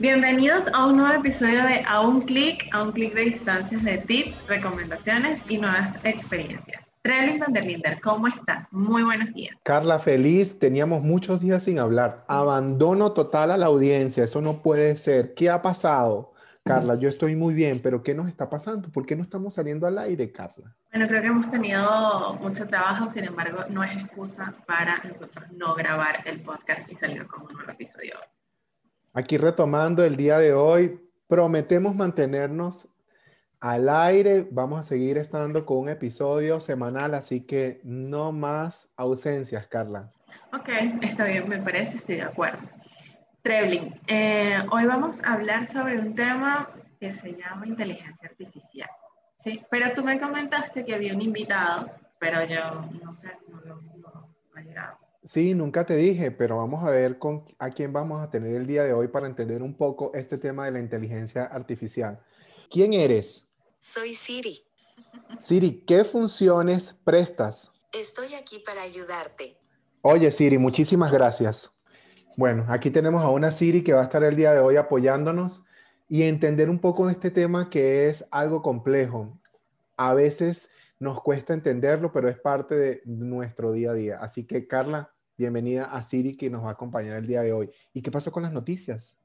Bienvenidos a un nuevo episodio de A un clic, a un clic de distancias de tips, recomendaciones y nuevas experiencias. Trevin van der Linder, ¿cómo estás? Muy buenos días. Carla, feliz. Teníamos muchos días sin hablar. Abandono total a la audiencia. Eso no puede ser. ¿Qué ha pasado? Carla, yo estoy muy bien, pero ¿qué nos está pasando? ¿Por qué no estamos saliendo al aire, Carla? Bueno, creo que hemos tenido mucho trabajo, sin embargo, no es excusa para nosotros no grabar el podcast y salir con un nuevo episodio Aquí retomando el día de hoy, prometemos mantenernos al aire. Vamos a seguir estando con un episodio semanal, así que no más ausencias, Carla. Ok, está bien, me parece, estoy de acuerdo. Trebling, eh, hoy vamos a hablar sobre un tema que se llama inteligencia artificial. Sí, pero tú me comentaste que había un invitado, pero yo no sé, no, no, no ha llegado. Sí, nunca te dije, pero vamos a ver con, a quién vamos a tener el día de hoy para entender un poco este tema de la inteligencia artificial. ¿Quién eres? Soy Siri. Siri, ¿qué funciones prestas? Estoy aquí para ayudarte. Oye, Siri, muchísimas gracias. Bueno, aquí tenemos a una Siri que va a estar el día de hoy apoyándonos y entender un poco de este tema que es algo complejo. A veces nos cuesta entenderlo, pero es parte de nuestro día a día. Así que, Carla, bienvenida a Siri que nos va a acompañar el día de hoy. ¿Y qué pasó con las noticias?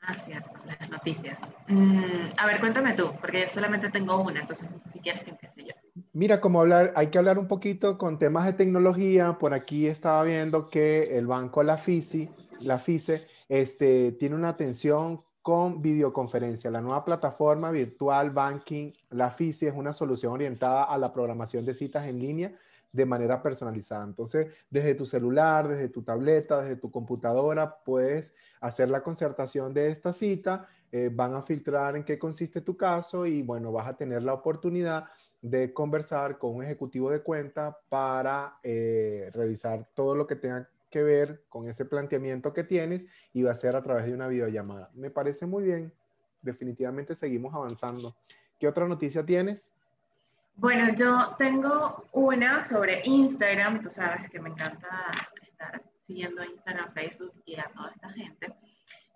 Ah, cierto, las noticias. Mm, a ver, cuéntame tú, porque yo solamente tengo una, entonces no sé si quieres que empiece yo. Mira, como hablar, hay que hablar un poquito con temas de tecnología. Por aquí estaba viendo que el banco La FICI, la FICE, este, tiene una atención con videoconferencia. La nueva plataforma virtual Banking, la FICI, es una solución orientada a la programación de citas en línea de manera personalizada. Entonces, desde tu celular, desde tu tableta, desde tu computadora, puedes hacer la concertación de esta cita, eh, van a filtrar en qué consiste tu caso y bueno, vas a tener la oportunidad de conversar con un ejecutivo de cuenta para eh, revisar todo lo que tenga que ver con ese planteamiento que tienes y va a ser a través de una videollamada. Me parece muy bien. Definitivamente seguimos avanzando. ¿Qué otra noticia tienes? Bueno, yo tengo una sobre Instagram. Tú sabes que me encanta estar siguiendo Instagram, Facebook y a toda esta gente.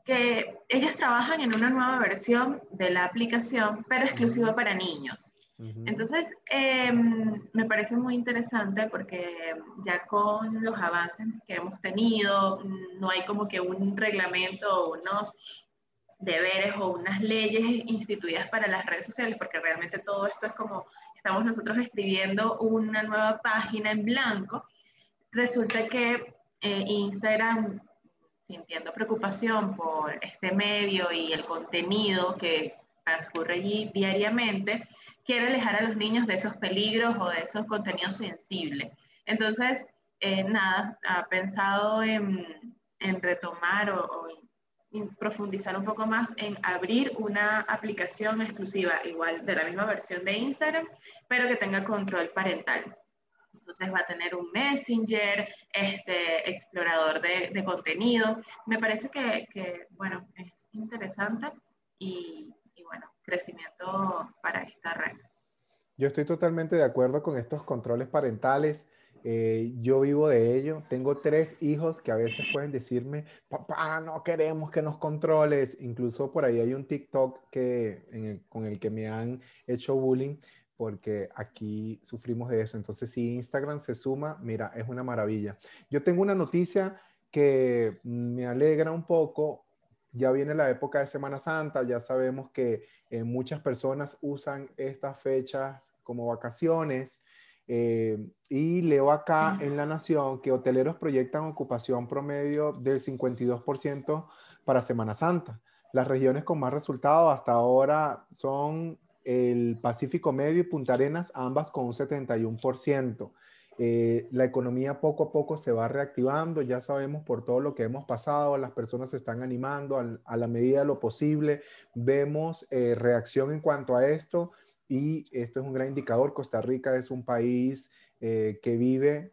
Que ellos trabajan en una nueva versión de la aplicación, pero exclusiva para niños. Entonces, em, me parece muy interesante porque ya con los avances que hemos tenido, no hay como que un reglamento o unos deberes o unas leyes instituidas para las redes sociales, porque realmente todo esto es como estamos nosotros escribiendo una nueva página en blanco. Resulta que eh, Instagram, sintiendo preocupación por este medio y el contenido que transcurre allí diariamente, quiere alejar a los niños de esos peligros o de esos contenidos sensibles. Entonces, eh, nada, ha pensado en, retomar o, profundizar un poco más en abrir una aplicación exclusiva, igual de la misma versión de Instagram, pero que tenga control parental. Entonces va a tener un Messenger, este explorador de, contenido. Me parece que, que, bueno, es interesante y, crecimiento para esta red. Yo estoy totalmente de acuerdo con estos controles parentales. Eh, yo vivo de ello. Tengo tres hijos que a veces pueden decirme, papá, no queremos que nos controles. Incluso por ahí hay un TikTok que, con el que me han hecho bullying porque aquí sufrimos de eso. Entonces, si Instagram se suma, mira, es una maravilla. Yo tengo una noticia que me alegra un poco ya viene la época de Semana Santa, ya sabemos que eh, muchas personas usan estas fechas como vacaciones. Eh, y leo acá en La Nación que hoteleros proyectan ocupación promedio del 52% para Semana Santa. Las regiones con más resultados hasta ahora son el Pacífico Medio y Punta Arenas, ambas con un 71%. Eh, la economía poco a poco se va reactivando, ya sabemos por todo lo que hemos pasado, las personas se están animando a, la medida de lo posible, vemos eh, reacción en cuanto a esto y esto es un gran indicador. Costa Rica es un país eh, que vive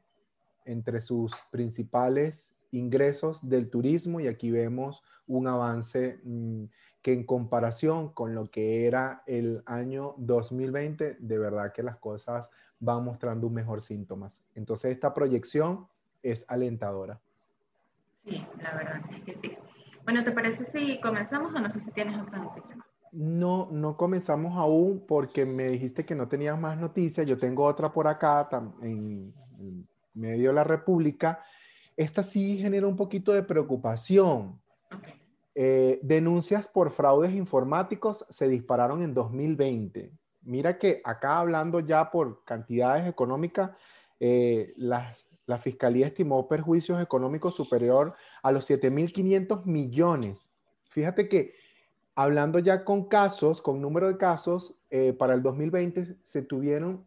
entre sus principales ingresos del turismo y aquí vemos un avance mm, que en comparación con lo que era el año 2020, de verdad que las cosas va mostrando un mejor síntomas. Entonces esta proyección es alentadora. Sí, la verdad es que sí. Bueno, ¿te parece si comenzamos o no sé si tienes otra noticia No, no comenzamos aún porque me dijiste que no tenías más noticias. Yo tengo otra por acá en, medio de la República. Esta sí genera un poquito de preocupación. Eh, denuncias por fraudes informáticos se dispararon en 2020. Mira que acá hablando ya por cantidades económicas, eh, la Fiscalía estimó perjuicios económicos superior a los 7.500 millones. Fíjate que hablando ya con casos, con número de casos, eh, para el 2020 se tuvieron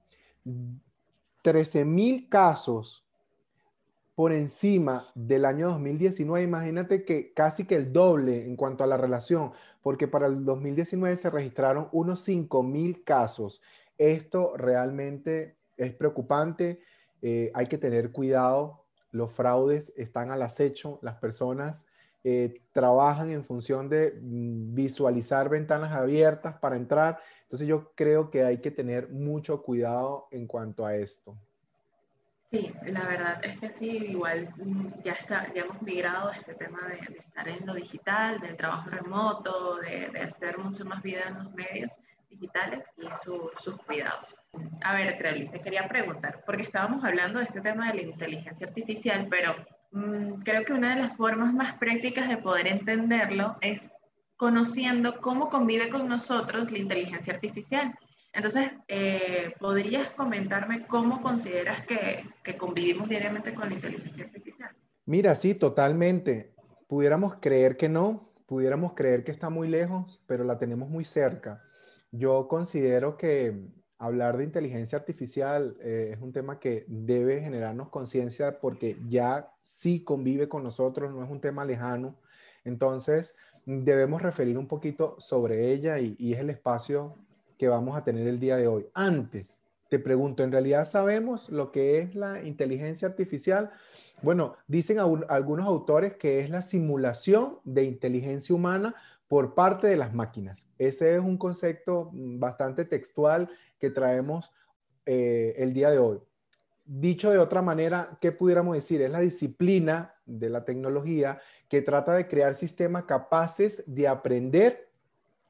13.000 casos por encima del año 2019. Imagínate que casi que el doble en cuanto a la relación, porque para el 2019 se registraron unos 5 mil casos. Esto realmente es preocupante. Eh, hay que tener cuidado. Los fraudes están al acecho. Las personas eh, trabajan en función de mm, visualizar ventanas abiertas para entrar. Entonces yo creo que hay que tener mucho cuidado en cuanto a esto. Sí, la verdad es que sí, igual mm, ya, está, ya hemos migrado a este tema de, estar en lo digital, del trabajo remoto, de, hacer mucho más vida en los medios digitales y sus cuidados. A ver, Trelly, te quería preguntar, porque estábamos hablando de este tema de la inteligencia artificial, pero mm, creo que una de las formas más prácticas de poder entenderlo es conociendo cómo convive con nosotros la inteligencia artificial. Entonces, eh, ¿podrías comentarme cómo consideras que, que convivimos diariamente con la inteligencia artificial? Mira, sí, totalmente. Pudiéramos creer que no, pudiéramos creer que está muy lejos, pero la tenemos muy cerca. Yo considero que hablar de inteligencia artificial eh, es un tema que debe generarnos conciencia porque ya sí convive con nosotros, no es un tema lejano. Entonces, debemos referir un poquito sobre ella y, y es el espacio que vamos a tener el día de hoy. Antes, te pregunto, ¿en realidad sabemos lo que es la inteligencia artificial? Bueno, dicen algunos autores que es la simulación de inteligencia humana por parte de las máquinas. Ese es un concepto mm, bastante textual que traemos eh, el día de hoy. Dicho de otra manera, ¿qué pudiéramos decir? Es la disciplina de la tecnología que trata de crear sistemas capaces de aprender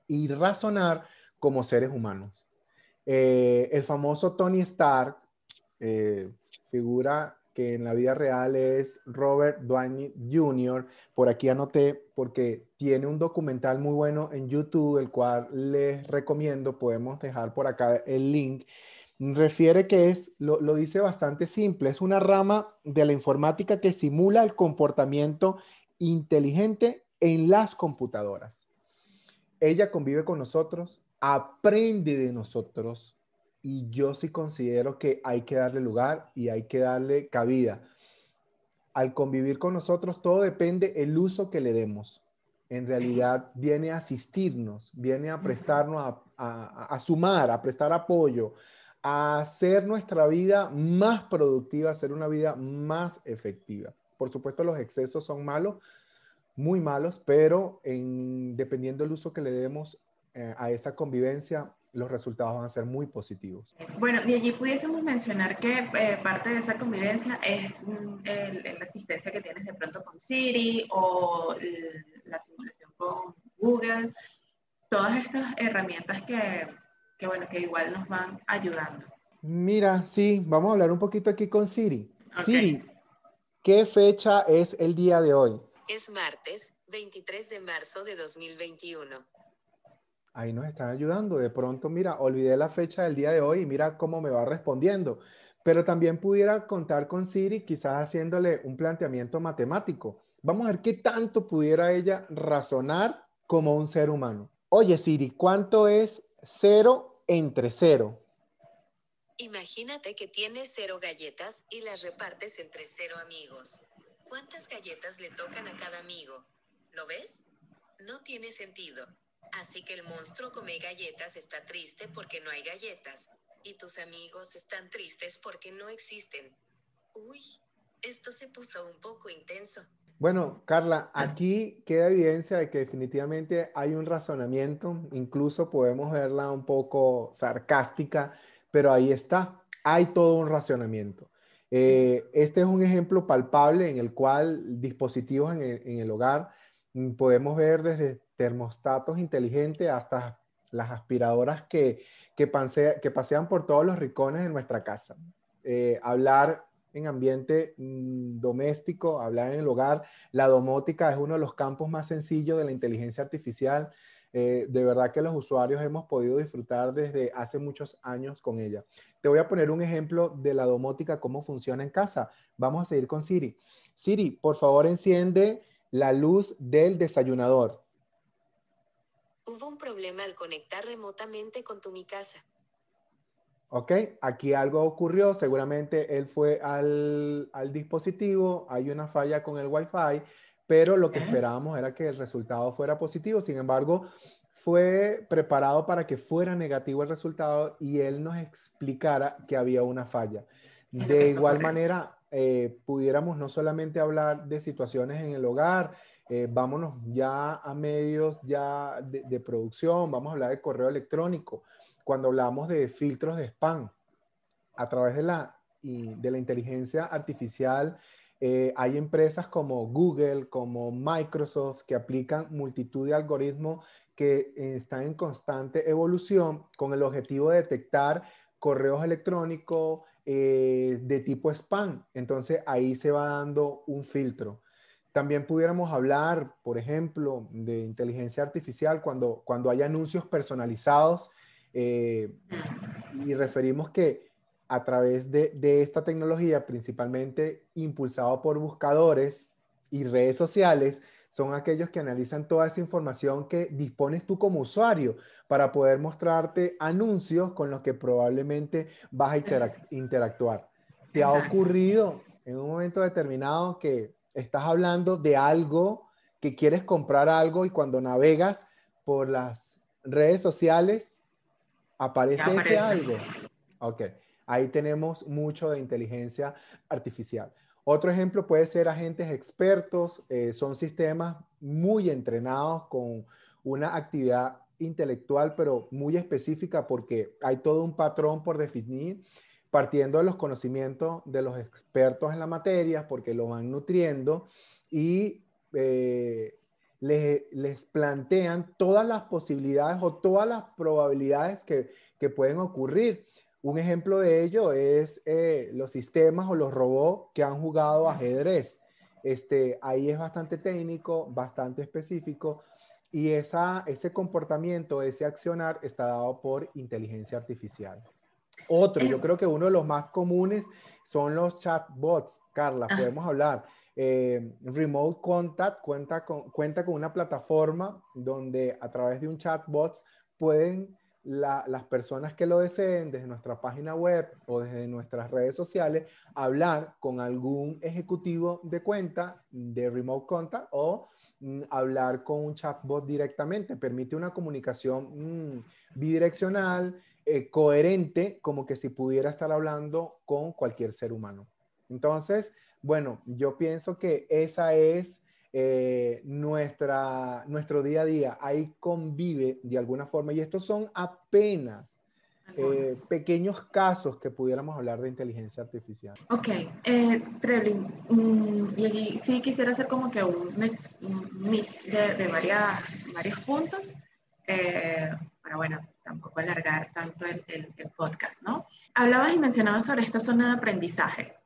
y razonar como seres humanos. Eh, el famoso Tony Stark, eh, figura que en la vida real es Robert Downey Jr., por aquí anoté porque tiene un documental muy bueno en YouTube, el cual les recomiendo, podemos dejar por acá el link. Refiere que es, lo, lo dice bastante simple, es una rama de la informática que simula el comportamiento inteligente en las computadoras. Ella convive con nosotros, aprende de nosotros y yo sí considero que hay que darle lugar y hay que darle cabida. Al convivir con nosotros todo depende el uso que le demos. En realidad viene a asistirnos, viene a prestarnos, a, sumar, a prestar apoyo, a hacer nuestra vida más productiva, hacer una vida más efectiva. Por supuesto, los excesos son malos, muy malos, pero en, dependiendo del uso que le demos, eh, a esa convivencia, los resultados van a ser muy positivos. Bueno, y allí pudiésemos mencionar que eh, parte de esa convivencia es mm, la asistencia que tienes de pronto con Siri o la simulación con Google, todas estas herramientas que, que, bueno, que igual nos van ayudando. Mira, sí, vamos a hablar un poquito aquí con Siri. Siri, ¿qué fecha es el día de hoy? Es martes, 23 de marzo de 2021 ahí nos están ayudando. De pronto, mira, olvidé la fecha del día de hoy y mira cómo me va respondiendo. Pero también pudiera contar con Siri, quizás haciéndole un planteamiento matemático. Vamos a ver qué tanto pudiera ella razonar como un ser humano. Oye, Siri, ¿cuánto es cero entre cero? Imagínate que tienes cero galletas y las repartes entre cero amigos. ¿Cuántas galletas le tocan a cada amigo? ¿Lo ves? No tiene sentido. Así que el monstruo come galletas está triste porque no hay galletas. Y tus amigos están tristes porque no existen. Uy, esto se puso un poco intenso. Bueno, Carla, aquí queda evidencia de que definitivamente hay un razonamiento, incluso podemos verla un poco sarcástica, pero ahí está, hay todo un razonamiento. Eh, este es un ejemplo palpable en el cual dispositivos en el hogar Mm, podemos ver desde termostatos inteligentes hasta las aspiradoras que, que, que pasean por todos los rincones de nuestra casa. Eh, hablar en ambiente mm, doméstico, hablar en el hogar. La domótica es uno de los campos más sencillos de la inteligencia artificial. Eh, de verdad que los usuarios hemos podido disfrutar desde hace muchos años con ella. Te voy a poner un ejemplo de la domótica, cómo funciona en casa. Vamos a seguir con Siri. Siri, por favor, enciende la luz del desayunador. Hubo un problema al conectar remotamente con tu Mi Casa. Ok, aquí algo ocurrió, seguramente él fue al, dispositivo, hay una falla con el Wi-Fi, pero lo que esperábamos era que el resultado fuera positivo, sin embargo, fue preparado para que fuera negativo el resultado y él nos explicara que había una falla. De igual manera, eh, pudiéramos no solamente hablar de situaciones en el hogar, eh, vámonos ya a medios ya de, producción, vamos a hablar de correo electrónico cuando hablamos de filtros de spam, a través de la, de la inteligencia artificial, eh, hay empresas como Google, como Microsoft, que aplican multitud de algoritmos que eh, están en constante evolución con el objetivo de detectar correos electrónicos eh, de tipo spam. Entonces ahí se va dando un filtro. También pudiéramos hablar, por ejemplo, de inteligencia artificial cuando, cuando hay anuncios personalizados eh, y referimos que a través de, esta tecnología, principalmente impulsado por buscadores y redes sociales, son aquellos que analizan toda esa información que dispones tú como usuario para poder mostrarte anuncios con los que probablemente vas a interactuar. ¿Te ha ocurrido en un momento determinado que estás hablando de algo, que quieres comprar algo y cuando navegas por las redes sociales ¿Aparece, ese algo? Ok, ahí tenemos mucho de inteligencia artificial. Otro ejemplo puede ser agentes expertos, eh, son sistemas muy entrenados con una actividad intelectual, pero muy específica porque hay todo un patrón por definir, partiendo de los conocimientos de los expertos en la materia, porque lo van nutriendo y eh, les, plantean todas las posibilidades o todas las probabilidades que, pueden ocurrir. Un ejemplo de ello es eh, los sistemas o los robots que han jugado ajedrez. Este, ahí es bastante técnico, bastante específico y esa, ese comportamiento, ese accionar está dado por inteligencia artificial. Otro, yo creo que uno de los más comunes son los chatbots. Carla, podemos hablar. Eh, Remote Contact cuenta con, cuenta con una plataforma donde a través de un chatbot pueden las personas que lo deseen desde nuestra página web o desde nuestras redes sociales hablar con algún ejecutivo de cuenta de Remote Contact o mm, hablar con un chatbot directamente. Permite una comunicación mm, bidireccional, eh, coherente, como que si pudiera estar hablando con cualquier ser humano. Entonces, bueno, yo pienso que esa es eh, nuestra, nuestro día a día. Ahí convive de alguna forma. Y estos son apenas eh, pequeños casos que pudiéramos hablar de inteligencia artificial. Ok, eh, Treblin, mm, y sí quisiera hacer como que un mix, de, varias, varios puntos, eh, para bueno, tampoco alargar tanto el, el, el podcast, ¿no? Hablabas y mencionabas sobre esta zona de aprendizaje.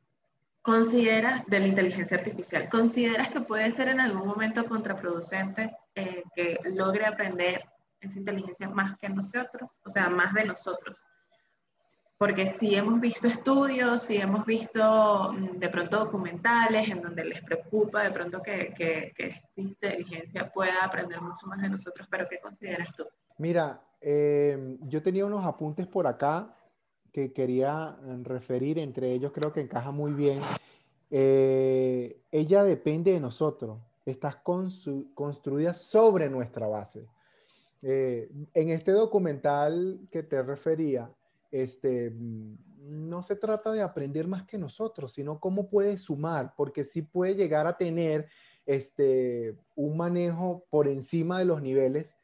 ¿Consideras de la inteligencia artificial, consideras que puede ser en algún momento contraproducente eh, que logre aprender esa inteligencia más que nosotros, o sea, más de nosotros? Porque si hemos visto estudios, si hemos visto mm, de pronto documentales en donde les preocupa de pronto que, que, esta inteligencia pueda aprender mucho más de nosotros, pero ¿qué consideras tú? Mira, eh, yo tenía unos apuntes por acá que quería eh, referir, entre ellos creo que encaja muy bien. Eh, ella depende de nosotros, está construida sobre nuestra base. Eh, en este documental que te refería, este, no se trata de aprender más que nosotros, sino cómo puede sumar, porque sí puede llegar a tener este, un manejo por encima de los niveles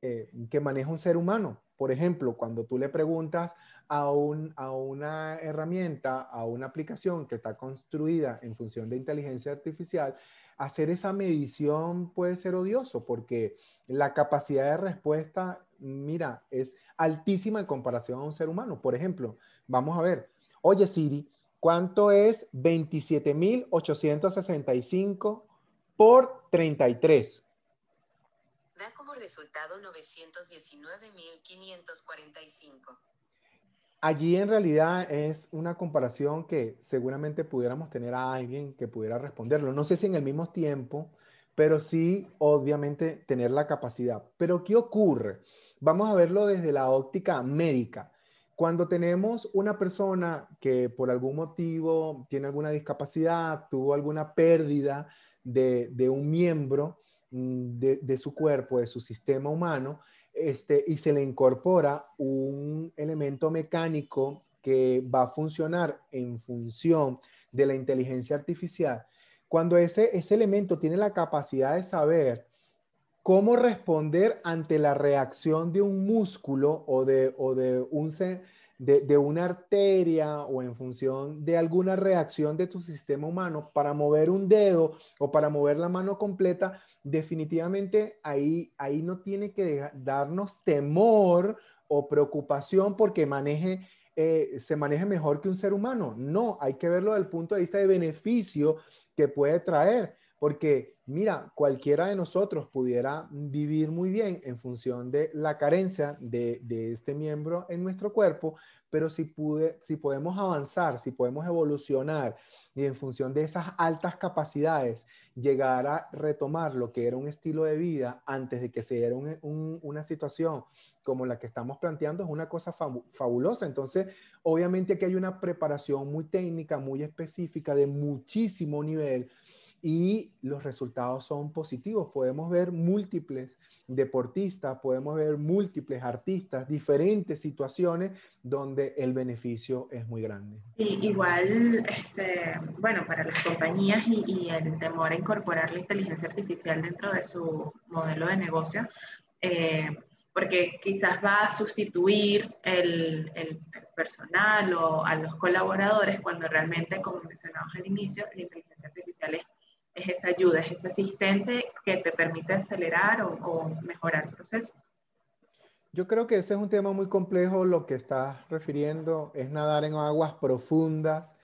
que maneja un ser humano Por ejemplo, cuando tú le preguntas a, un, a una herramienta, a una aplicación que está construida en función de inteligencia artificial, hacer esa medición puede ser odioso porque la capacidad de respuesta, mira, es altísima en comparación a un ser humano. Por ejemplo, vamos a ver, oye Siri, ¿cuánto es 27.865 por 33? Resultado 919.545. Allí en realidad es una comparación que seguramente pudiéramos tener a alguien que pudiera responderlo. No sé si en el mismo tiempo, pero sí obviamente tener la capacidad. Pero ¿qué ocurre? Vamos a verlo desde la óptica médica. Cuando tenemos una persona que por algún motivo tiene alguna discapacidad, tuvo alguna pérdida de, un miembro mm, de su cuerpo, de su sistema humano, este, y se le incorpora un elemento mecánico que va a funcionar en función de la inteligencia artificial, cuando ese, ese elemento tiene la capacidad de saber cómo responder ante la reacción de un músculo o de, o de un, de, una arteria o en función de alguna reacción de tu sistema humano para mover un dedo o para mover la mano completa, definitivamente ahí, ahí no tiene que darnos temor o preocupación porque maneje, eh, se maneje mejor que un ser humano. No, hay que verlo desde el punto de vista de beneficio que puede traer. Porque, mira, cualquiera de nosotros pudiera vivir muy bien en función de la carencia de, este miembro en nuestro cuerpo, pero si, pude, si podemos avanzar, si podemos evolucionar y en función de esas altas capacidades llegar a retomar lo que era un estilo de vida antes de que se diera una situación como la que estamos planteando, es una cosa fabulosa. Entonces, obviamente aquí hay una preparación muy técnica, muy específica, de muchísimo nivel y los resultados son positivos. Podemos ver múltiples deportistas, podemos ver múltiples artistas, diferentes situaciones donde el beneficio es muy grande. Y igual, este, bueno, para las compañías y, el temor a incorporar la inteligencia artificial dentro de su modelo de negocio, eh, porque quizás va a sustituir el, el, personal o a los colaboradores cuando realmente, como mencionamos al inicio, la inteligencia es esa ayuda, es ese asistente que te permite acelerar o, mejorar el proceso. Yo creo que ese es un tema muy complejo, lo que estás refiriendo es nadar en aguas profundas.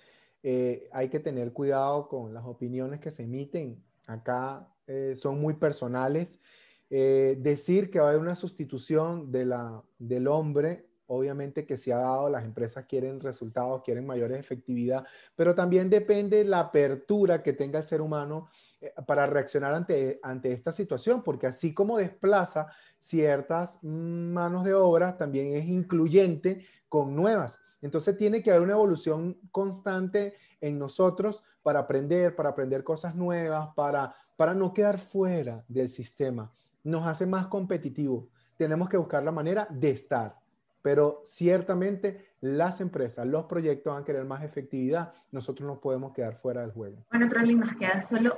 Eh, hay que tener cuidado con las opiniones que se emiten. Acá eh, son muy personales. Eh, decir que va a haber una sustitución de la, del hombre Obviamente que se ha dado, las empresas quieren resultados, quieren mayores efectividad, pero también depende la apertura que tenga el ser humano eh, para reaccionar ante, ante esta situación, porque así como desplaza ciertas manos de obra, también es incluyente con nuevas. Entonces tiene que haber una evolución constante en nosotros para aprender, para aprender cosas nuevas, para, para no quedar fuera del sistema. Nos hace más competitivos. Tenemos que buscar la manera de estar pero ciertamente las empresas, los proyectos van a querer más efectividad. Nosotros no podemos quedar fuera del juego. Bueno, Trolli, nos queda solo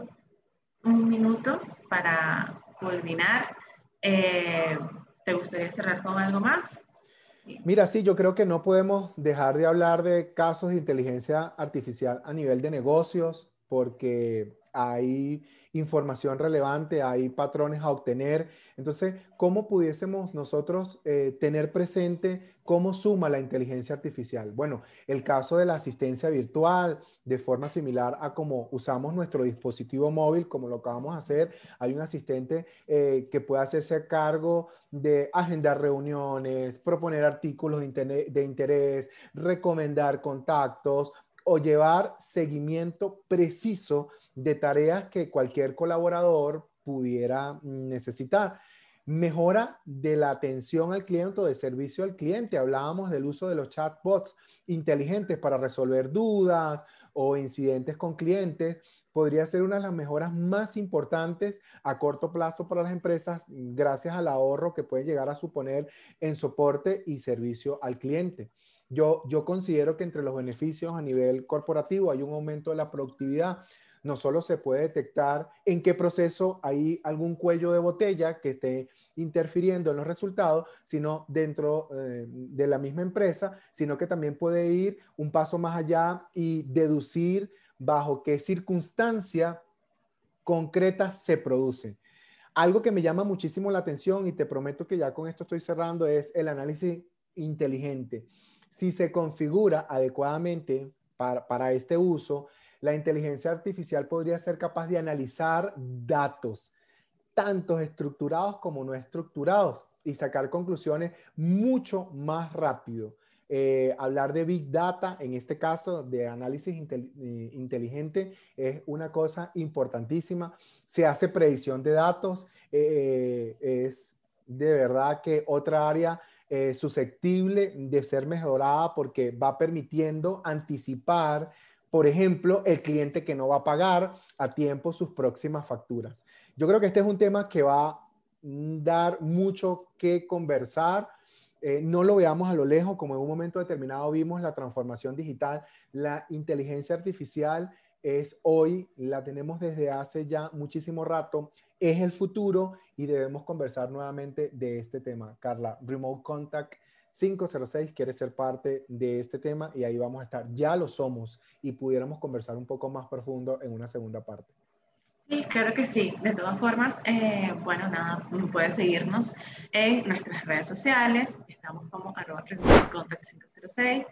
un minuto para culminar. Eh, ¿Te gustaría cerrar con algo más? Mira, sí, yo creo que no podemos dejar de hablar de casos de inteligencia artificial a nivel de negocios, porque hay información relevante, hay patrones a obtener. Entonces, ¿cómo pudiésemos nosotros eh, tener presente cómo suma la inteligencia artificial? Bueno, el caso de la asistencia virtual, de forma similar a como usamos nuestro dispositivo móvil, como lo acabamos de hacer, hay un asistente eh, que puede hacerse cargo de agendar reuniones, proponer artículos de interés, recomendar contactos, o llevar seguimiento preciso de tareas que cualquier colaborador pudiera necesitar. Mejora de la atención al cliente o de servicio al cliente. Hablábamos del uso de los chatbots inteligentes para resolver dudas o incidentes con clientes. Podría ser una de las mejoras más importantes a corto plazo para las empresas gracias al ahorro que puede llegar a suponer en soporte y servicio al cliente. Yo, yo considero que entre los beneficios a nivel corporativo hay un aumento de la productividad, no solo se puede detectar en qué proceso hay algún cuello de botella que esté interfiriendo en los resultados, sino dentro eh, de la misma empresa, sino que también puede ir un paso más allá y deducir bajo qué circunstancia concreta se produce. Algo que me llama muchísimo la atención y te prometo que ya con esto estoy cerrando es el análisis inteligente. Si se configura adecuadamente para, para este uso, la inteligencia artificial podría ser capaz de analizar datos, tantos estructurados como no estructurados, y sacar conclusiones mucho más rápido. Eh, hablar de Big Data, en este caso de análisis eh, inteligente, es una cosa importantísima. Se hace predicción de datos, eh, es de verdad que otra área susceptible de ser mejorada porque va permitiendo anticipar, por ejemplo, el cliente que no va a pagar a tiempo sus próximas facturas. Yo creo que este es un tema que va a dar mucho que conversar eh, no lo veamos a lo lejos, como en un momento determinado vimos la transformación digital, la inteligencia artificial es hoy, la tenemos desde hace ya muchísimo rato, es el futuro y debemos conversar nuevamente de este tema. Carla, Remote Contact 506 quiere ser parte de este tema y ahí vamos a estar. Ya lo somos y pudiéramos conversar un poco más profundo en una segunda parte. Sí, claro que sí. De todas formas, eh, bueno, nada, puede seguirnos en nuestras redes sociales. Estamos como arroba contact 506.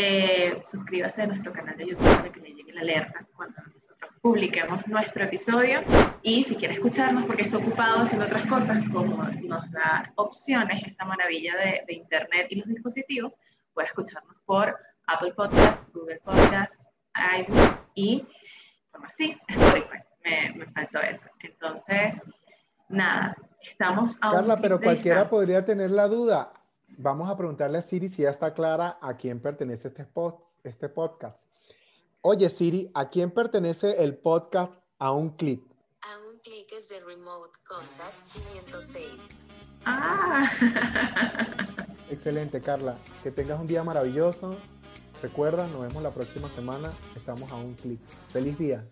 Eh, suscríbase a nuestro canal de YouTube para que le llegue la alerta cuando nosotros publiquemos nuestro episodio. Y si quiere escucharnos porque está ocupado haciendo otras cosas, como nos da opciones esta maravilla de, de Internet y los dispositivos, puede escucharnos por Apple Podcasts, Google Podcasts, iBooks y, como así, Spotify me, faltó eso. Entonces, nada, estamos a Carla, pero cualquiera podría tener la duda. Vamos a preguntarle a Siri si ya está clara a quién pertenece este, este podcast. Oye, Siri, ¿a quién pertenece el podcast A un clic? A un clic es de Remote Contact 506. Ah. Excelente, Carla. Que tengas un día maravilloso. Recuerda, nos vemos la próxima semana. Estamos a un clic. Feliz día.